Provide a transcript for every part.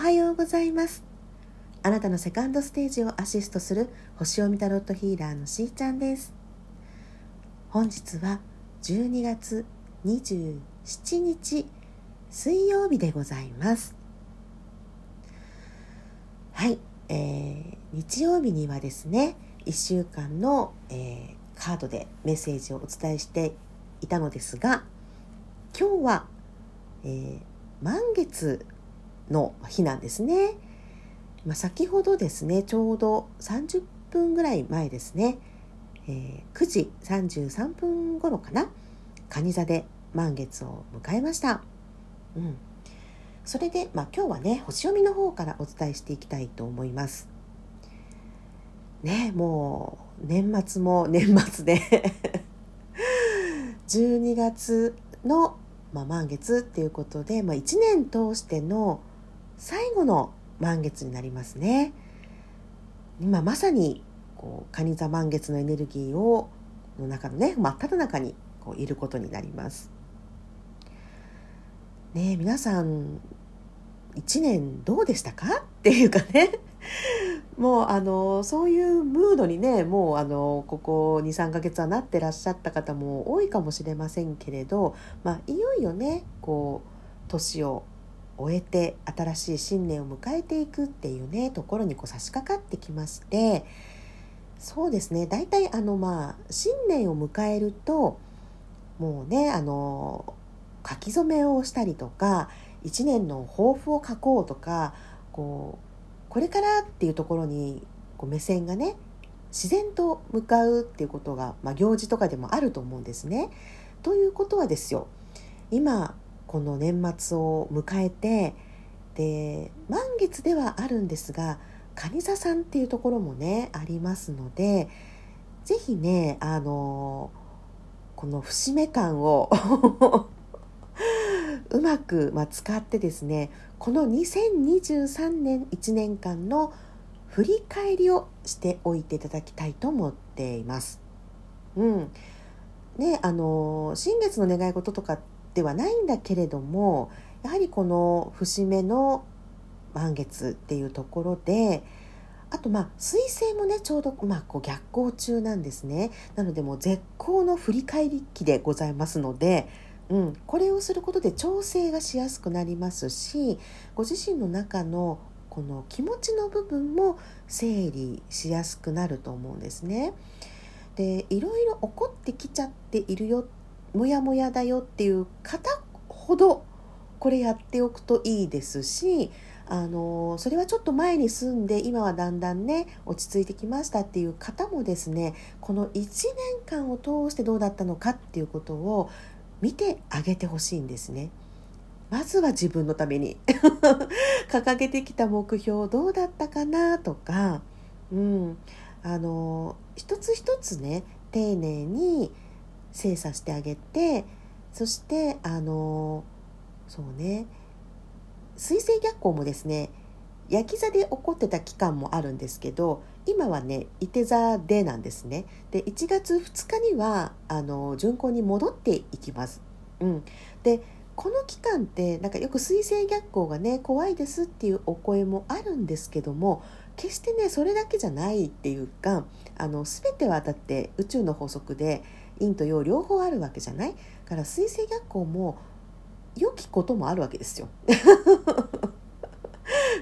はようございます。あなたのセカンドステージをアシストする星読みタロットヒーラーのしーちゃんです。本日は12月27日水曜日でございます。はい、えー、日曜日にはですね1週間の、えー、カードでメッセージをお伝えしていたのですが今日は、えー、満月の日なんですね。まあ、先ほどですねちょうど30分ぐらい前ですね、えー、9時33分頃かな蟹座で満月を迎えました。うん、それで、まあ、今日はね星読みの方からお伝えしていきたいと思います。ねもう年末も 年末で 12月の、まあ、満月っていうことで、まあ、1年通しての最後の満月になりますね。今まさにこう蟹座満月のエネルギーをの中のね真っ只中にこういることになります。ね皆さん1年どうでしたか？っていうかね。もうあのそういうムードにねもうあのここ23ヶ月はなってらっしゃった方も多いかもしれませんけれど、まあ、いよいよねこう年を終えて新しい新年を迎えていくっていうねところにこう差し掛かってきましてそうですね大体あのまあ新年を迎えるともうねあの書き初めをしたりとか1年の抱負を書こうとかこうこれからっていうところにこう目線がね自然と向かうっていうことが、まあ、行事とかでもあると思うんですね。ということはですよ今この年末を迎えてで満月ではあるんですが蟹座さんっていうところもねありますので是非ねあのこの節目感を うまく、まあ、使ってですねこの2023年1年間の振り返りをしておいていただきたいと思っています。うんね、あの新月の願い事とかではないんだけれどもやはりこの節目の満月っていうところであとまあ彗星もねちょうどまあこう逆行中なんですねなのでもう絶好の振り返り期でございますので、うん、これをすることで調整がしやすくなりますしご自身の中のこの気持ちの部分も整理しやすくなると思うんですね。でいろいろ起こってきちゃっているよモヤモヤだよっていう方ほどこれやっておくといいですしあのそれはちょっと前に住んで今はだんだんね落ち着いてきましたっていう方もですねこの1年間を通してどうだったのかっていうことを見てあげてほしいんですね。まずは自分のために 掲げてきた目標どうだったかなとか、うん、あの一つ一つね丁寧に精査してあげてそしてあのそうね水星逆行もですね焼き座で起こってた期間もあるんですけど今はねいて座でなんですね。で1月2日にはあの巡行に戻っていきます、うん、でこの期間ってなんかよく水星逆行がね怖いですっていうお声もあるんですけども決してねそれだけじゃないっていうかあの全てはだって宇宙の法則で陰と陽両方あるわけじゃない？から水星逆行も良きこともあるわけですよ。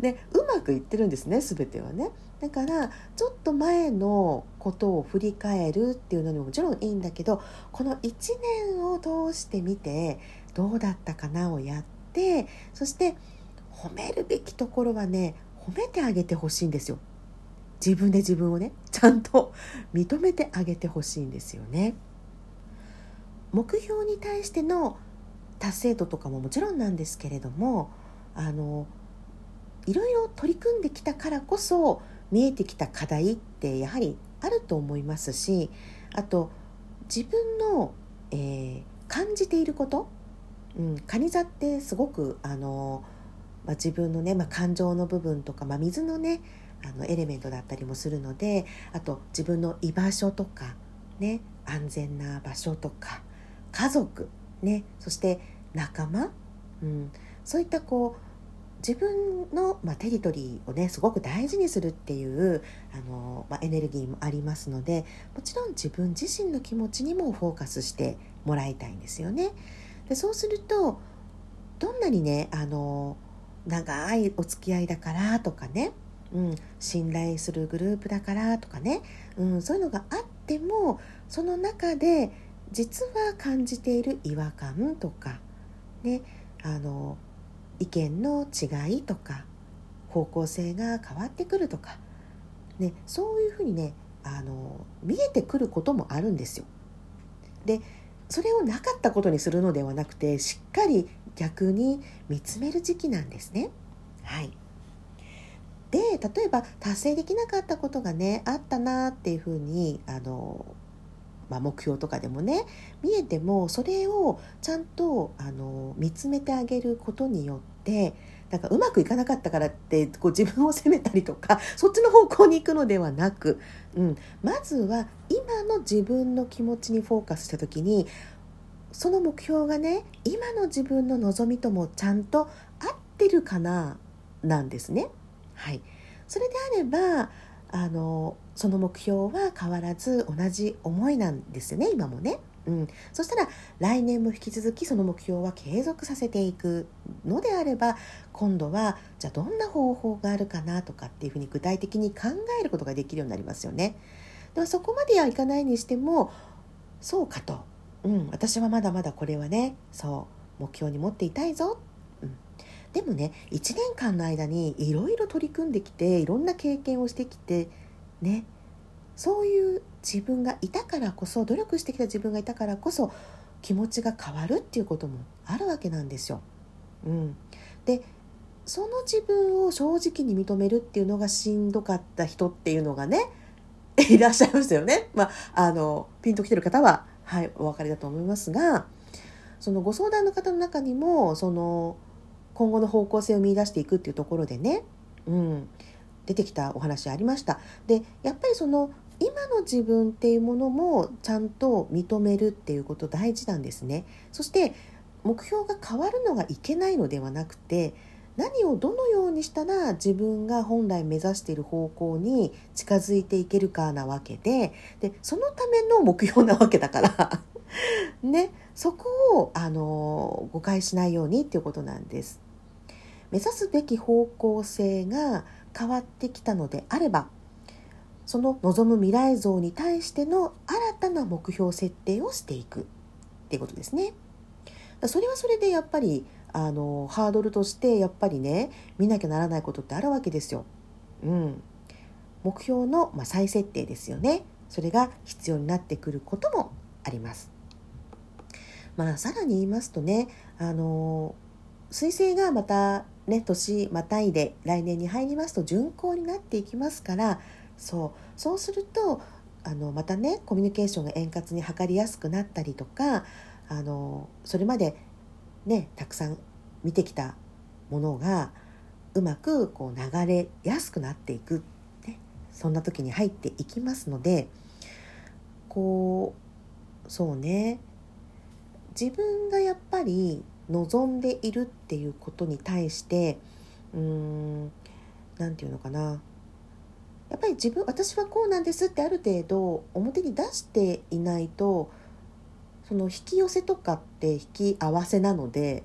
ね、うまくいってるんですね全てはねだからちょっと前のことを振り返るっていうのにももちろんいいんだけどこの1年を通してみてどうだったかなをやってそして褒めるべきところはね褒めてあげてほしいんですよ自分で自分をねちゃんと認めてあげてほしいんですよね。目標に対しての達成度とかももちろんなんですけれどもあのいろいろ取り組んできたからこそ見えてきた課題ってやはりあると思いますしあと自分の、えー、感じていること、うん、カニ座ってすごくあの、まあ、自分のね、まあ、感情の部分とか、まあ、水のねあのエレメントだったりもするのであと自分の居場所とか、ね、安全な場所とか家族、ね、そして仲間、うん、そういったこう自分の、まあ、テリトリーをねすごく大事にするっていうあの、まあ、エネルギーもありますのでもちろん自分自身の気持ちにもフォーカスしてもらいたいんですよね。でそうするとどんなにねあの長いお付き合いだからとかね、うん、信頼するグループだからとかね、うん、そういうのがあってもその中で実は感じている違和感とかねあの意見の違いとか方向性が変わってくるとか、ね、そういうふうにねあの見えてくることもあるんですよ。でそれをなかったことにするのではなくてしっかり逆に見つめる時期なんですね。はいで例えば達成できなかったことがねあったなっていうふうにあのまあ、目標とかでもね見えてもそれをちゃんとあの見つめてあげることによってなんかうまくいかなかったからってこう自分を責めたりとか そっちの方向に行くのではなく、うん、まずは今の自分の気持ちにフォーカスした時にその目標がね今の自分の望みともちゃんと合ってるかななんですね。はい、それであればあのその目標は変わらず同じ思いなんですよね今もね。うん、そしたら来年も引き続きその目標は継続させていくのであれば今度はじゃあどんな方法があるかなとかっていうふうに具体的に考えることができるようになりますよね。でもそこまではいかないにしてもそうかと、うん、私はまだまだこれはねそう目標に持っていたいぞ、でもね1年間の間にいろいろ取り組んできていろんな経験をしてきてねそういう自分がいたからこそ努力してきた自分がいたからこそ気持ちが変わるっていうこともあるわけなんですよ。うん、でその自分を正直に認めるっていうのがしんどかった人っていうのがね いらっしゃいますよね。まあ、あのピンときてる方は、はい、お分かりだと思いますがそのご相談の方の中にもその今後の方向性を見いだしていくっていうところでね、うん、出てきたお話ありました。でやっぱりその今の自分っていうものもちゃんと認めるっていうこと大事なんですね。そして目標が変わるのがいけないのではなくて何をどのようにしたら自分が本来目指している方向に近づいていけるかなわけででそのための目標なわけだから ねそこをあの誤解しないようにっていうことなんです。目指すべき方向性が変わってきたのであればその望む未来像に対しての新たな目標設定をしていくっていうことですね。それはそれでやっぱりあのハードルとしてやっぱりね見なきゃならないことってあるわけですよ。うん、目標の、まあ、再設定ですよね。それが必要になってくることもあります。まあ、さらに言いますとねあの彗星がまたね年またいで来年に入りますと巡行になっていきますからそうそうするとあのまたねコミュニケーションが円滑に図りやすくなったりとかあのそれまでねたくさん見てきたものがうまくこう流れやすくなっていく、ね、そんな時に入っていきますのでこうそうね自分がやっぱり望んでいるっていうことに対してうーん何て言うのかなやっぱり自分私はこうなんですってある程度表に出していないとその引き寄せとかって引き合わせなので、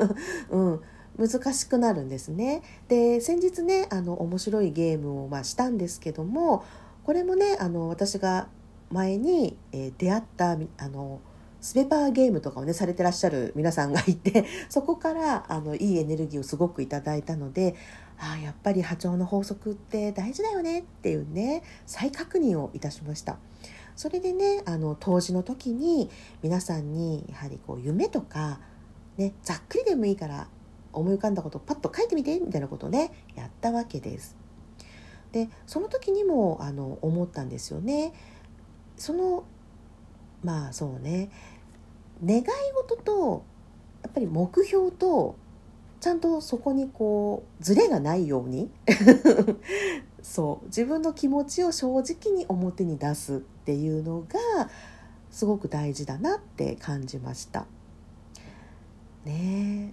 うん、難しくなるんですね。で先日ねあの面白いゲームをまあしたんですけどもこれもねあの私が前に、え、出会ったあのスペパーゲームとかをねされてらっしゃる皆さんがいて そこからあのいいエネルギーをすごくいただいたのでああやっぱり波長の法則って大事だよねっていうね再確認をいたしました。それでねあの当時の時に皆さんにやはりこう夢とか、ね、ざっくりでもいいから思い浮かんだことをパッと書いてみてみたいなことをねやったわけです。でその時にもあの思ったんですよね。そのまあそうね。願い事とやっぱり目標とちゃんとそこにこうズレがないように。そう。自分の気持ちを正直に表に出すっていうのがすごく大事だなって感じました。ね。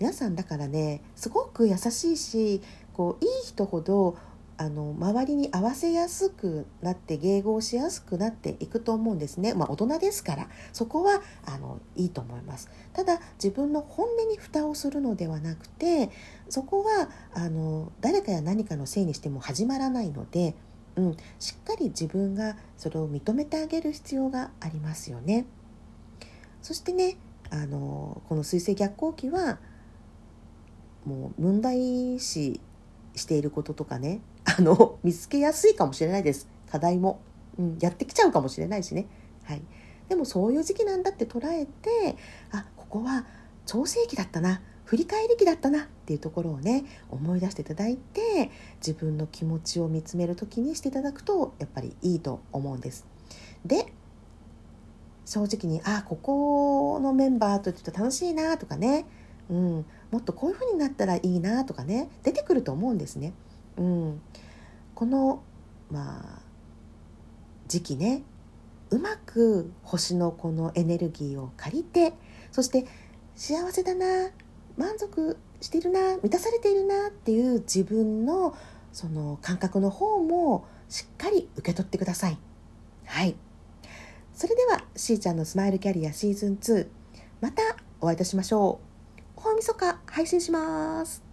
皆さんだからねすごく優しいしこういい人ほどあの周りに合わせやすくなって迎合しやすくなっていくと思うんですね、まあ、大人ですからそこはあのいいと思います。ただ自分の本音に蓋をするのではなくてそこはあの誰かや何かのせいにしても始まらないので、うん、しっかり自分がそれを認めてあげる必要がありますよね。そしてねあのこの水星逆行期はもう問題視していることとかねあの見つけやすいかもしれないです。課題も、うん、やってきちゃうかもしれないしね、はい、でもそういう時期なんだって捉えてあここは調整期だったな。振り返り期だったな。っていうところをね思い出していただいて自分の気持ちを見つめる時にしていただくとやっぱりいいと思うんです。で正直にあここのメンバーとちょっと楽しいなとかね、うん、もっとこういう風になったらいいなとかね。出てくると思うんですね。うん、このまあ時期ねうまく星のこのエネルギーを借りてそして幸せだな満足してるな満たされているなっていう自分のその感覚の方もしっかり受け取ってください。はい。それではしーちゃんのスマイルキャリアシーズン2またお会いいたしましょう。大晦日配信します。